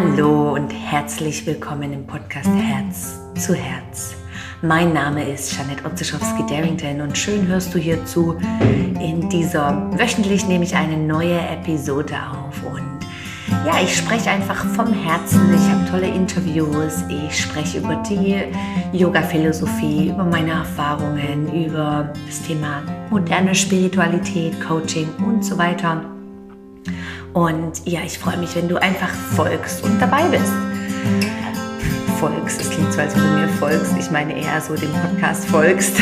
Hallo und herzlich willkommen im Podcast Herz zu Herz. Mein Name ist Janette Otzeschowski-Darrington und schön hörst du hier zu. In dieser wöchentlich nehme ich eine neue Episode auf und ja, ich spreche einfach vom Herzen. Ich habe tolle Interviews. Ich spreche über die Yoga-Philosophie, über meine Erfahrungen, über das Thema moderne Spiritualität, Coaching und so weiter. Und ja, ich freue mich, wenn du einfach folgst und dabei bist. Folgst, es klingt so, als wenn du mir folgst. Ich meine eher so dem Podcast folgst.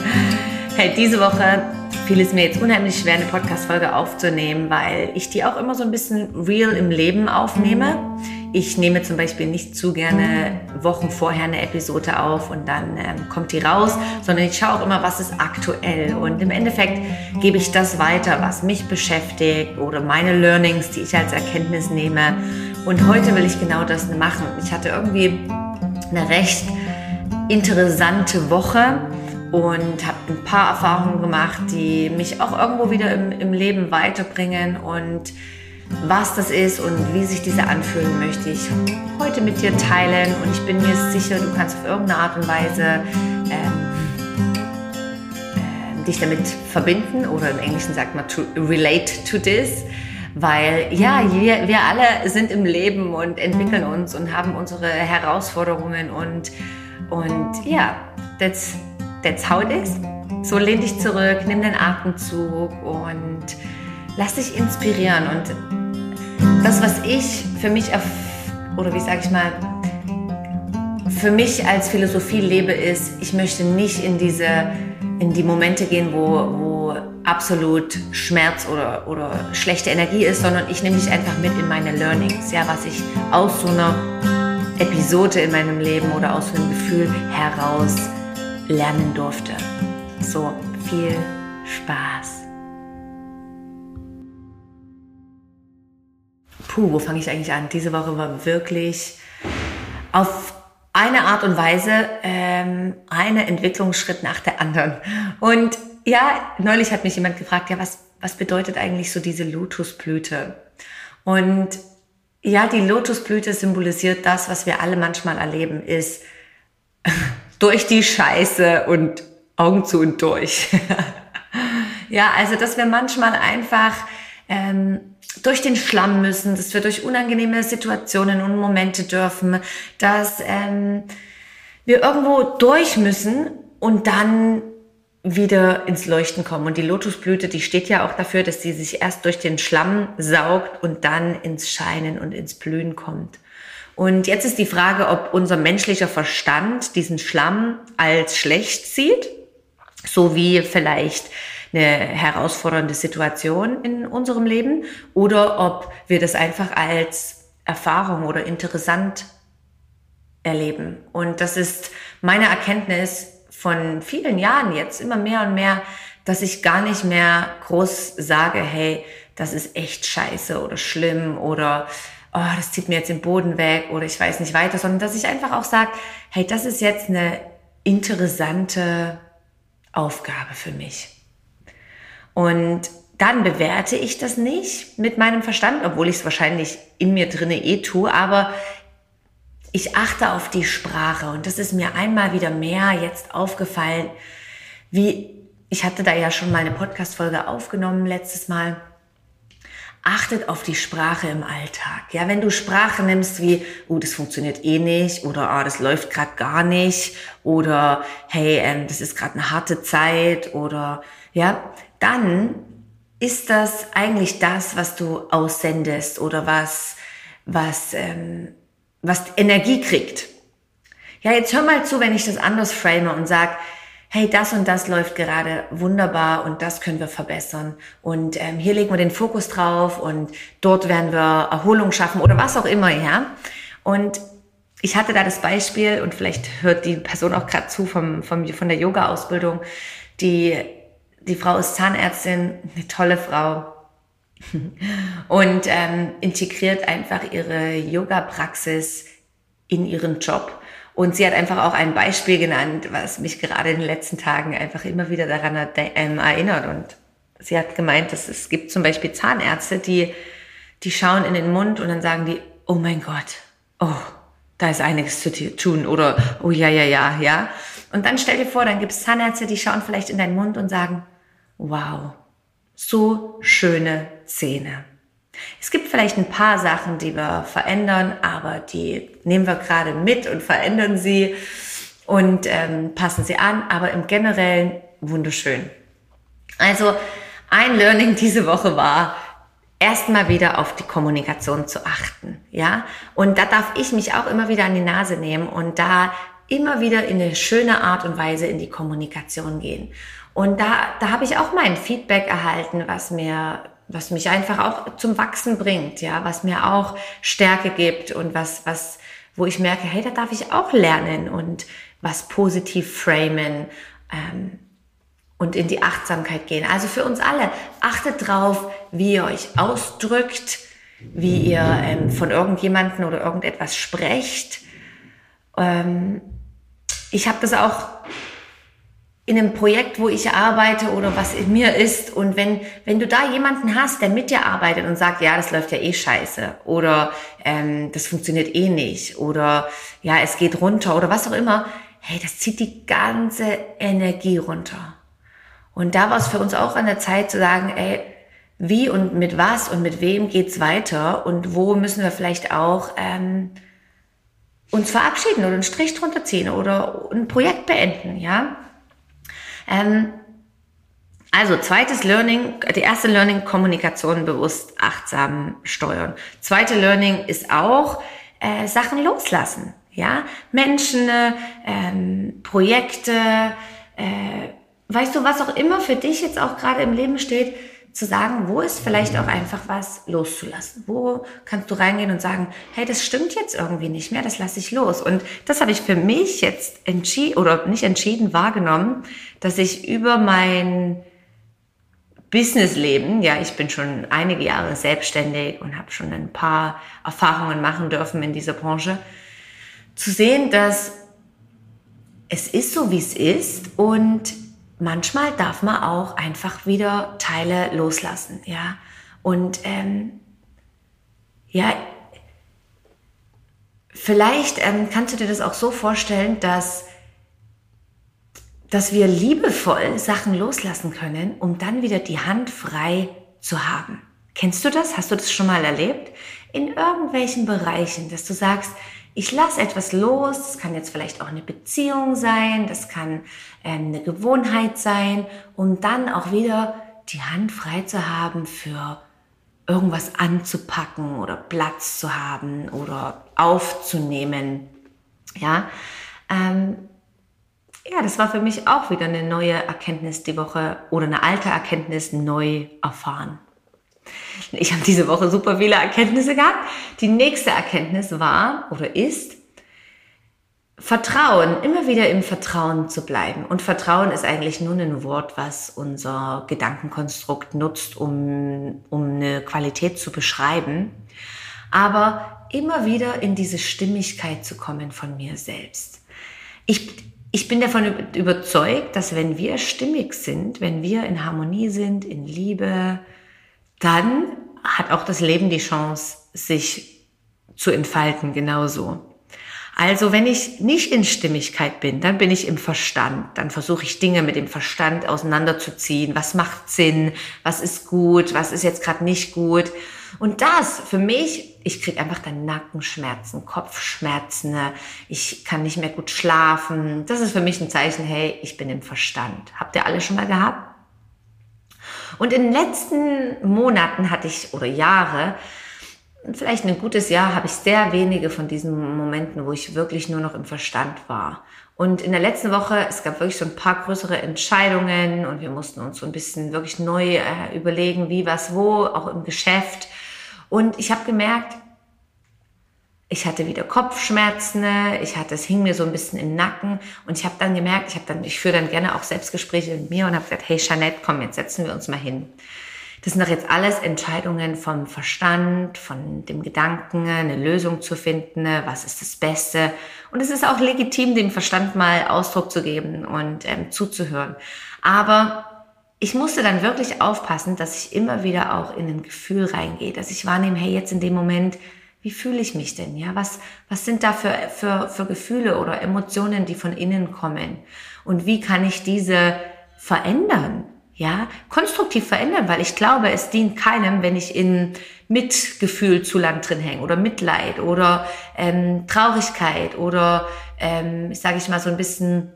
hey, diese Woche fiel es mir jetzt unheimlich schwer, eine Podcast-Folge aufzunehmen, weil ich die auch immer so ein bisschen real im Leben aufnehme. Ich nehme zum Beispiel nicht zu gerne Wochen vorher eine Episode auf und dann ähm, kommt die raus, sondern ich schaue auch immer, was ist aktuell. Und im Endeffekt gebe ich das weiter, was mich beschäftigt oder meine Learnings, die ich als Erkenntnis nehme. Und heute will ich genau das machen. Ich hatte irgendwie eine recht interessante Woche und habe ein paar Erfahrungen gemacht, die mich auch irgendwo wieder im, im Leben weiterbringen und was das ist und wie sich diese anfühlen, möchte ich heute mit dir teilen. Und ich bin mir sicher, du kannst auf irgendeine Art und Weise ähm, äh, dich damit verbinden oder im Englischen sagt man to relate to this. Weil ja, wir, wir alle sind im Leben und entwickeln uns und haben unsere Herausforderungen und, und ja, that's, that's how it is. So lehn dich zurück, nimm den Atemzug und lass dich inspirieren. Und das, was ich für mich, oder wie sage ich mal, für mich als Philosophie lebe, ist, ich möchte nicht in diese, in die Momente gehen, wo, wo absolut Schmerz oder, oder schlechte Energie ist, sondern ich nehme mich einfach mit in meine Learnings, ja, was ich aus so einer Episode in meinem Leben oder aus so einem Gefühl heraus lernen durfte. So, viel Spaß. Puh, wo fange ich eigentlich an? Diese Woche war wirklich auf eine Art und Weise ähm, eine Entwicklungsschritt nach der anderen. Und ja, neulich hat mich jemand gefragt, ja, was, was bedeutet eigentlich so diese Lotusblüte? Und ja, die Lotusblüte symbolisiert das, was wir alle manchmal erleben, ist durch die Scheiße und Augen zu und durch. ja, also dass wir manchmal einfach ähm, durch den Schlamm müssen, dass wir durch unangenehme Situationen und Momente dürfen, dass ähm, wir irgendwo durch müssen und dann wieder ins Leuchten kommen. Und die Lotusblüte, die steht ja auch dafür, dass sie sich erst durch den Schlamm saugt und dann ins Scheinen und ins Blühen kommt. Und jetzt ist die Frage, ob unser menschlicher Verstand diesen Schlamm als schlecht sieht, so wie vielleicht eine herausfordernde Situation in unserem Leben oder ob wir das einfach als Erfahrung oder interessant erleben. Und das ist meine Erkenntnis von vielen Jahren jetzt immer mehr und mehr, dass ich gar nicht mehr groß sage, hey, das ist echt scheiße oder schlimm oder oh, das zieht mir jetzt den Boden weg oder ich weiß nicht weiter, sondern dass ich einfach auch sage, hey, das ist jetzt eine interessante Aufgabe für mich. Und dann bewerte ich das nicht mit meinem Verstand, obwohl ich es wahrscheinlich in mir drinne eh tue, aber ich achte auf die Sprache und das ist mir einmal wieder mehr jetzt aufgefallen, wie ich hatte da ja schon mal eine Podcast-Folge aufgenommen letztes Mal. Achtet auf die Sprache im Alltag. Ja, wenn du Sprache nimmst wie, oh, das funktioniert eh nicht oder ah, das läuft gerade gar nicht oder hey, ähm, das ist gerade eine harte Zeit oder ja, dann ist das eigentlich das, was du aussendest oder was, was, ähm, was Energie kriegt. Ja, jetzt hör mal zu, wenn ich das anders frame und sag, hey, das und das läuft gerade wunderbar und das können wir verbessern. Und ähm, hier legen wir den Fokus drauf und dort werden wir Erholung schaffen oder was auch immer, ja. Und ich hatte da das Beispiel und vielleicht hört die Person auch gerade zu vom, vom, von der Yoga-Ausbildung, die die Frau ist Zahnärztin, eine tolle Frau und ähm, integriert einfach ihre Yoga-Praxis in ihren Job. Und sie hat einfach auch ein Beispiel genannt, was mich gerade in den letzten Tagen einfach immer wieder daran hat, ähm, erinnert. Und sie hat gemeint, dass es gibt zum Beispiel Zahnärzte, die, die schauen in den Mund und dann sagen die, oh mein Gott, oh, da ist einiges zu tun oder oh ja, ja, ja, ja. Und dann stell dir vor, dann gibt es Zahnärzte, die schauen vielleicht in deinen Mund und sagen, wow, so schöne Zähne. Es gibt vielleicht ein paar Sachen, die wir verändern, aber die nehmen wir gerade mit und verändern sie und ähm, passen sie an, aber im Generellen wunderschön. Also ein Learning diese Woche war, erstmal wieder auf die Kommunikation zu achten, ja. Und da darf ich mich auch immer wieder an die Nase nehmen und da immer wieder in eine schöne Art und Weise in die Kommunikation gehen. Und da, da habe ich auch mein Feedback erhalten, was mir, was mich einfach auch zum Wachsen bringt, ja, was mir auch Stärke gibt und was, was, wo ich merke, hey, da darf ich auch lernen und was positiv framen ähm, und in die Achtsamkeit gehen. Also für uns alle, achtet drauf, wie ihr euch ausdrückt, wie ihr ähm, von irgendjemanden oder irgendetwas sprecht. Ähm, ich habe das auch in einem Projekt, wo ich arbeite oder was in mir ist. Und wenn, wenn du da jemanden hast, der mit dir arbeitet und sagt, ja, das läuft ja eh scheiße oder ähm, das funktioniert eh nicht oder ja, es geht runter oder was auch immer, hey, das zieht die ganze Energie runter. Und da war es für uns auch an der Zeit zu sagen, ey, wie und mit was und mit wem geht's weiter und wo müssen wir vielleicht auch ähm, uns verabschieden oder einen Strich drunter ziehen oder ein Projekt beenden, ja. Ähm, also zweites Learning, die erste Learning, Kommunikation bewusst, achtsam steuern. Zweite Learning ist auch äh, Sachen loslassen, ja. Menschen, ähm, Projekte, äh, weißt du, was auch immer für dich jetzt auch gerade im Leben steht, zu sagen, wo ist vielleicht auch einfach was loszulassen? Wo kannst du reingehen und sagen, hey, das stimmt jetzt irgendwie nicht mehr, das lasse ich los. Und das habe ich für mich jetzt entschieden oder nicht entschieden wahrgenommen, dass ich über mein Businessleben, ja, ich bin schon einige Jahre selbstständig und habe schon ein paar Erfahrungen machen dürfen in dieser Branche, zu sehen, dass es ist so, wie es ist und manchmal darf man auch einfach wieder Teile loslassen, ja. Und ähm, ja, vielleicht ähm, kannst du dir das auch so vorstellen, dass dass wir liebevoll Sachen loslassen können, um dann wieder die Hand frei zu haben. Kennst du das? Hast du das schon mal erlebt? In irgendwelchen Bereichen, dass du sagst, ich lasse etwas los, das kann jetzt vielleicht auch eine Beziehung sein, das kann ähm, eine Gewohnheit sein, um dann auch wieder die Hand frei zu haben für irgendwas anzupacken oder Platz zu haben oder aufzunehmen. Ja, ähm, ja, das war für mich auch wieder eine neue Erkenntnis die Woche oder eine alte Erkenntnis neu erfahren. Ich habe diese Woche super viele Erkenntnisse gehabt. Die nächste Erkenntnis war oder ist, Vertrauen, immer wieder im Vertrauen zu bleiben. Und Vertrauen ist eigentlich nur ein Wort, was unser Gedankenkonstrukt nutzt, um, um eine Qualität zu beschreiben. Aber immer wieder in diese Stimmigkeit zu kommen von mir selbst. Ich, ich bin davon überzeugt, dass wenn wir stimmig sind, wenn wir in Harmonie sind, in Liebe, dann hat auch das Leben die Chance, sich zu entfalten genauso. Also wenn ich nicht in Stimmigkeit bin, dann bin ich im Verstand. Dann versuche ich Dinge mit dem Verstand auseinanderzuziehen. Was macht Sinn? Was ist gut? Was ist jetzt gerade nicht gut? Und das für mich, ich kriege einfach dann Nackenschmerzen, Kopfschmerzen, ich kann nicht mehr gut schlafen. Das ist für mich ein Zeichen, hey, ich bin im Verstand. Habt ihr alle schon mal gehabt? Und in den letzten Monaten hatte ich, oder Jahre, vielleicht ein gutes Jahr, habe ich sehr wenige von diesen Momenten, wo ich wirklich nur noch im Verstand war. Und in der letzten Woche, es gab wirklich so ein paar größere Entscheidungen und wir mussten uns so ein bisschen wirklich neu äh, überlegen, wie, was, wo, auch im Geschäft. Und ich habe gemerkt, ich hatte wieder Kopfschmerzen, ich hatte, es hing mir so ein bisschen im Nacken und ich habe dann gemerkt, ich habe dann, ich führe dann gerne auch Selbstgespräche mit mir und habe gesagt, hey Jeanette, komm, jetzt setzen wir uns mal hin. Das sind doch jetzt alles Entscheidungen vom Verstand, von dem Gedanken, eine Lösung zu finden, was ist das Beste. Und es ist auch legitim, dem Verstand mal Ausdruck zu geben und ähm, zuzuhören. Aber ich musste dann wirklich aufpassen, dass ich immer wieder auch in ein Gefühl reingehe, dass ich wahrnehme, hey, jetzt in dem Moment Wie fühle ich mich denn? Ja, was, was sind da für, für, für Gefühle oder Emotionen, die von innen kommen? Und wie kann ich diese verändern? Ja, konstruktiv verändern, weil ich glaube, es dient keinem, wenn ich in Mitgefühl zu lang drin hänge oder Mitleid oder ähm, Traurigkeit oder, ähm, sage ich mal, so ein bisschen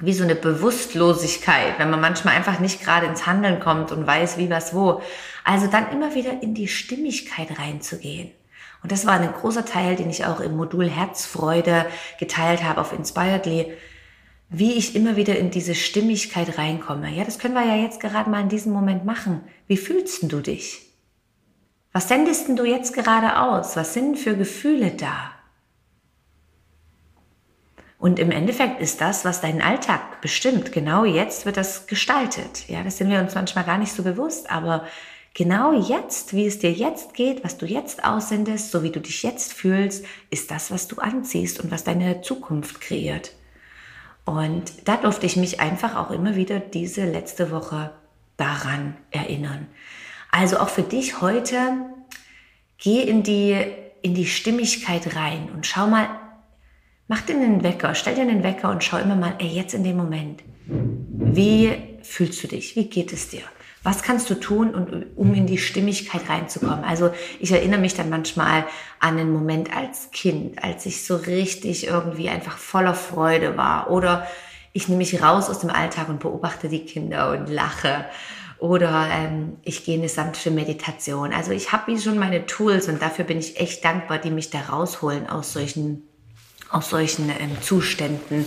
wie so eine Bewusstlosigkeit, wenn man manchmal einfach nicht gerade ins Handeln kommt und weiß, wie was wo. Also dann immer wieder in die Stimmigkeit reinzugehen. Und das war ein großer Teil, den ich auch im Modul Herzfreude geteilt habe auf Inspiredly wie ich immer wieder in diese Stimmigkeit reinkomme. Ja, das können wir ja jetzt gerade mal in diesem Moment machen. Wie fühlst du dich? Was sendest du jetzt gerade aus? Was sind für Gefühle da? Und im Endeffekt ist das, was deinen Alltag bestimmt. Genau jetzt wird das gestaltet. Ja, das sind wir uns manchmal gar nicht so bewusst, aber genau jetzt, wie es dir jetzt geht, was du jetzt aussendest, so wie du dich jetzt fühlst, ist das, was du anziehst und was deine Zukunft kreiert. Und da durfte ich mich einfach auch immer wieder diese letzte Woche daran erinnern. Also auch für dich heute, geh in die, in die Stimmigkeit rein und schau mal, mach dir einen Wecker, stell dir einen Wecker und schau immer mal, ey, jetzt in dem Moment, wie fühlst du dich? Wie geht es dir? Was kannst du tun, um in die Stimmigkeit reinzukommen? Also ich erinnere mich dann manchmal an einen Moment als Kind, als ich so richtig irgendwie einfach voller Freude war. Oder ich nehme mich raus aus dem Alltag und beobachte die Kinder und lache. Oder ähm, ich gehe in eine sanfte Meditation. Also ich habe wie schon meine Tools und dafür bin ich echt dankbar, die mich da rausholen aus solchen, aus solchen ähm, Zuständen,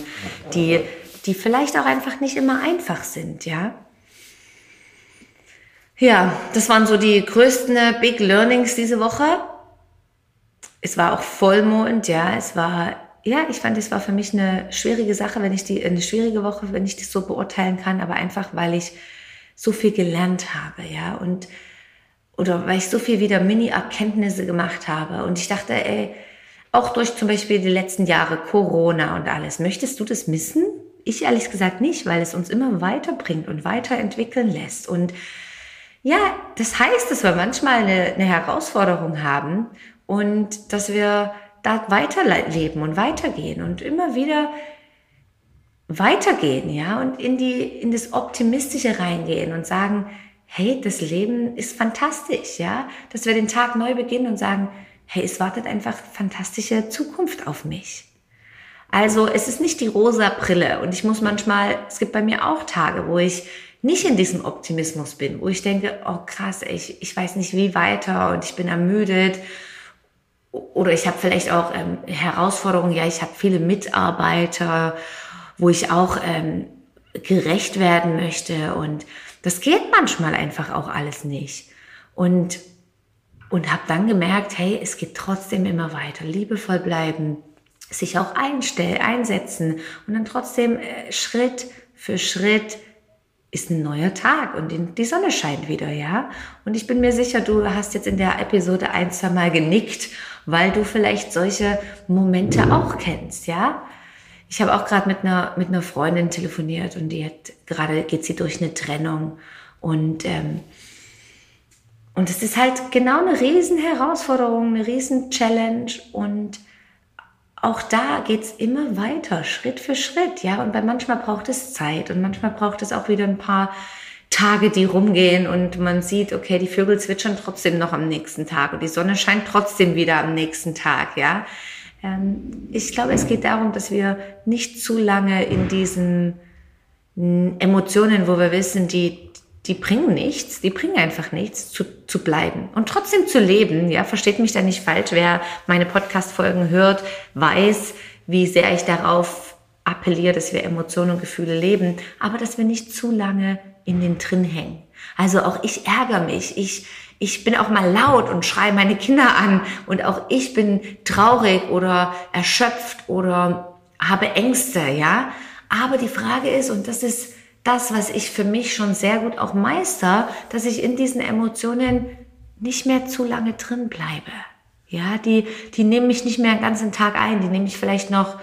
die, die vielleicht auch einfach nicht immer einfach sind, ja. Ja, das waren so die größten Big Learnings diese Woche. Es war auch Vollmond, ja, es war, ja, ich fand, es war für mich eine schwierige Sache, wenn ich die, eine schwierige Woche, wenn ich das so beurteilen kann, aber einfach, weil ich so viel gelernt habe, ja, und, oder weil ich so viel wieder Mini-Erkenntnisse gemacht habe und ich dachte, ey, auch durch zum Beispiel die letzten Jahre Corona und alles, möchtest du das missen? Ich ehrlich gesagt nicht, weil es uns immer weiterbringt und weiterentwickeln lässt und ja, das heißt, dass wir manchmal eine, eine Herausforderung haben und dass wir da weiterleben und weitergehen und immer wieder weitergehen, ja, und in die, in das Optimistische reingehen und sagen, hey, das Leben ist fantastisch, ja, dass wir den Tag neu beginnen und sagen, hey, es wartet einfach fantastische Zukunft auf mich. Also es ist nicht die rosa Brille und ich muss manchmal, es gibt bei mir auch Tage, wo ich nicht in diesem Optimismus bin, wo ich denke, oh krass, ich, ich weiß nicht wie weiter und ich bin ermüdet. Oder ich habe vielleicht auch ähm, Herausforderungen, ja, ich habe viele Mitarbeiter, wo ich auch ähm, gerecht werden möchte. Und das geht manchmal einfach auch alles nicht. Und, und habe dann gemerkt, hey, es geht trotzdem immer weiter, liebevoll bleiben, sich auch einstellen, einsetzen und dann trotzdem äh, Schritt für Schritt ist ein neuer Tag und die Sonne scheint wieder, ja. Und ich bin mir sicher, du hast jetzt in der Episode ein, zwei Mal genickt, weil du vielleicht solche Momente auch kennst, ja. Ich habe auch gerade mit einer, mit einer Freundin telefoniert und die hat gerade geht sie durch eine Trennung und ähm, und es ist halt genau eine riesen Herausforderung, eine riesen Challenge und auch da geht's immer weiter, Schritt für Schritt, ja. Und bei manchmal braucht es Zeit und manchmal braucht es auch wieder ein paar Tage, die rumgehen und man sieht, okay, die Vögel zwitschern trotzdem noch am nächsten Tag und die Sonne scheint trotzdem wieder am nächsten Tag, ja. Ähm, ich glaube, es geht darum, dass wir nicht zu lange in diesen Emotionen, wo wir wissen, die die bringen nichts, die bringen einfach nichts, zu, zu bleiben und trotzdem zu leben. Ja, versteht mich da nicht falsch. Wer meine Podcast-Folgen hört, weiß, wie sehr ich darauf appelliere, dass wir Emotionen und Gefühle leben, aber dass wir nicht zu lange in den drin hängen. Also auch ich ärgere mich. Ich, ich bin auch mal laut und schreie meine Kinder an und auch ich bin traurig oder erschöpft oder habe Ängste, ja. Aber die Frage ist, und das ist das, was ich für mich schon sehr gut auch meister, dass ich in diesen Emotionen nicht mehr zu lange drin bleibe. Ja, die, die nehmen mich nicht mehr den ganzen Tag ein, die nehme ich vielleicht noch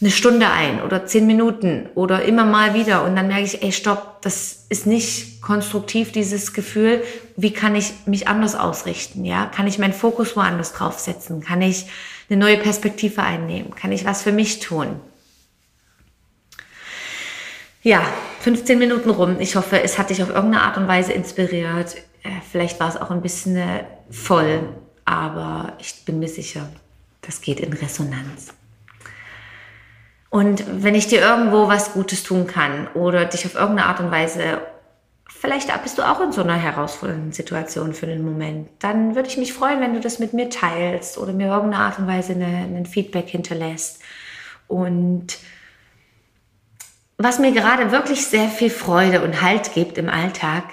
eine Stunde ein oder zehn Minuten oder immer mal wieder und dann merke ich, ey, stopp, das ist nicht konstruktiv, dieses Gefühl. Wie kann ich mich anders ausrichten? Ja, kann ich meinen Fokus woanders draufsetzen? Kann ich eine neue Perspektive einnehmen? Kann ich was für mich tun? Ja, 15 Minuten rum. Ich hoffe, es hat dich auf irgendeine Art und Weise inspiriert. Äh, vielleicht war es auch ein bisschen äh, voll, aber ich bin mir sicher, das geht in Resonanz. Und wenn ich dir irgendwo was Gutes tun kann oder dich auf irgendeine Art und Weise, vielleicht bist du auch in so einer herausfordernden Situation für den Moment, dann würde ich mich freuen, wenn du das mit mir teilst oder mir irgendeine Art und Weise ein Feedback hinterlässt. Und was mir gerade wirklich sehr viel Freude und Halt gibt im Alltag,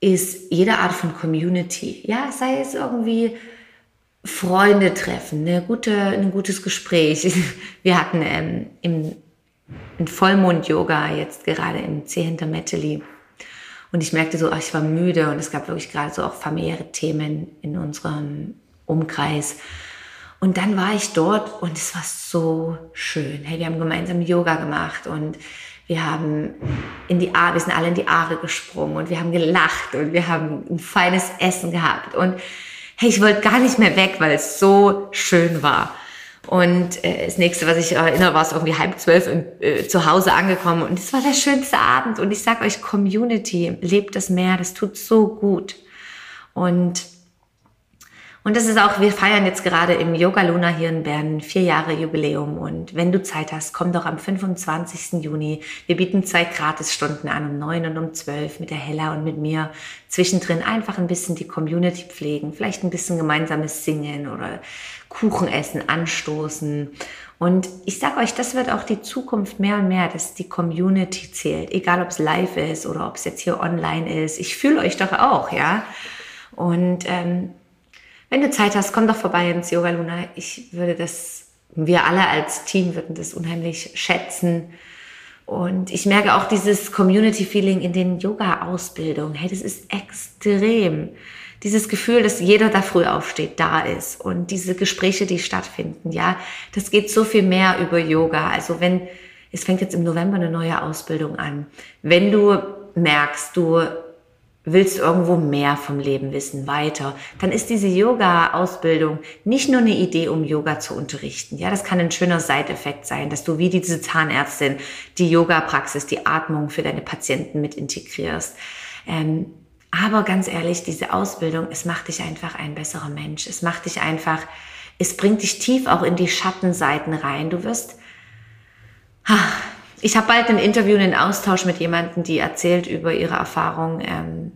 ist jede Art von Community. Ja, sei es irgendwie Freunde treffen, eine gute, ein gutes Gespräch. Wir hatten ähm, im, im Vollmond-Yoga jetzt gerade im C hinter Metteli. Und ich merkte so, ach, ich war müde und es gab wirklich gerade so auch familiäre Themen in unserem Umkreis. Und dann war ich dort und es war so schön. Hey, wir haben gemeinsam Yoga gemacht und wir haben in die Aare, wir sind alle in die Aare gesprungen und wir haben gelacht und wir haben ein feines Essen gehabt und hey, ich wollte gar nicht mehr weg, weil es so schön war. Und äh, das nächste, was ich erinnere, war es irgendwie halb zwölf im, äh, zu Hause angekommen. Und es war der schönste Abend. Und ich sage euch, Community, lebt das Meer, das tut so gut. Und und das ist auch, wir feiern jetzt gerade im Yoga Luna hier in Bern vier Jahre Jubiläum. Und wenn du Zeit hast, komm doch am 25. Juni. Wir bieten zwei Gratisstunden an, um neun und um zwölf mit der Hella und mit mir. Zwischendrin einfach ein bisschen die Community pflegen, vielleicht ein bisschen gemeinsames Singen oder Kuchen essen, anstoßen. Und ich sage euch, das wird auch die Zukunft mehr und mehr, dass die Community zählt. Egal, ob es live ist oder ob es jetzt hier online ist. Ich fühle euch doch auch, ja. Und ähm, wenn du Zeit hast, komm doch vorbei ins Yoga Luna. Ich würde das, wir alle als Team würden das unheimlich schätzen. Und ich merke auch dieses Community-Feeling in den Yoga-Ausbildungen. Hey, das ist extrem. Dieses Gefühl, dass jeder da früh aufsteht, da ist. Und diese Gespräche, die stattfinden, ja, das geht so viel mehr über Yoga. Also wenn, es fängt jetzt im November eine neue Ausbildung an. Wenn du merkst, du willst irgendwo mehr vom Leben wissen, weiter, dann ist diese Yoga-Ausbildung nicht nur eine Idee, um Yoga zu unterrichten. Ja, das kann ein schöner Seiteffekt sein, dass du wie diese Zahnärztin die Yoga-Praxis, die Atmung für deine Patienten mit integrierst. Ähm, aber ganz ehrlich, diese Ausbildung, es macht dich einfach ein besserer Mensch. Es macht dich einfach, es bringt dich tief auch in die Schattenseiten rein. Du wirst, ich habe bald ein Interview, einen Austausch mit jemandem, die erzählt über ihre Erfahrung ähm,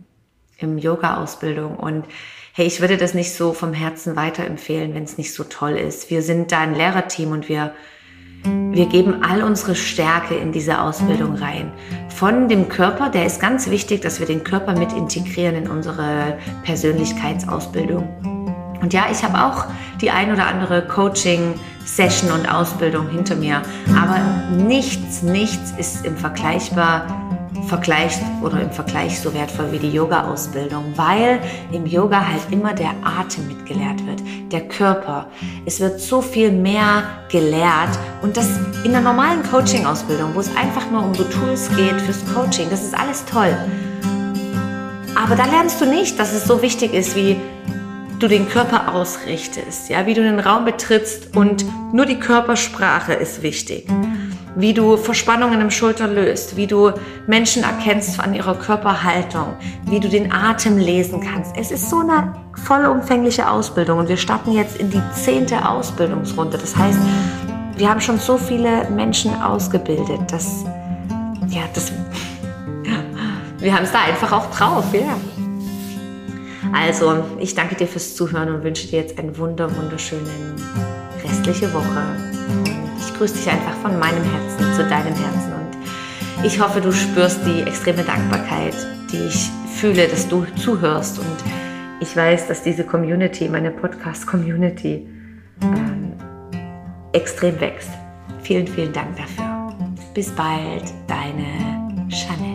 im Yoga-Ausbildung und hey, ich würde das nicht so vom Herzen weiterempfehlen, wenn es nicht so toll ist. Wir sind da ein Lehrerteam und wir, wir geben all unsere Stärke in diese Ausbildung rein. Von dem Körper, der ist ganz wichtig, dass wir den Körper mit integrieren in unsere Persönlichkeitsausbildung. Und ja, ich habe auch die ein oder andere Coaching-Session und Ausbildung hinter mir. Aber nichts, nichts ist im Vergleichbar Vergleich oder im Vergleich so wertvoll wie die Yoga-Ausbildung, weil im Yoga halt immer der Atem mitgelehrt wird, der Körper. Es wird so viel mehr gelehrt und das in der normalen Coaching-Ausbildung, wo es einfach nur um so Tools geht fürs Coaching, das ist alles toll. Aber da lernst du nicht, dass es so wichtig ist wie du den Körper ausrichtest, ja, wie du den Raum betrittst und nur die Körpersprache ist wichtig. Wie du Verspannungen im Schulter löst, wie du Menschen erkennst an ihrer Körperhaltung, wie du den Atem lesen kannst. Es ist so eine vollumfängliche Ausbildung und wir starten jetzt in die zehnte Ausbildungsrunde. Das heißt, wir haben schon so viele Menschen ausgebildet, dass, ja, das, wir haben es da einfach auch drauf, ja. Also, ich danke dir fürs Zuhören und wünsche dir jetzt eine wunder, wunderschöne restliche Woche. Grüße dich einfach von meinem Herzen zu deinem Herzen. Und ich hoffe, du spürst die extreme Dankbarkeit, die ich fühle, dass du zuhörst. Und ich weiß, dass diese Community, meine Podcast-Community, ähm, extrem wächst. Vielen, vielen Dank dafür. Bis bald, deine Chanel.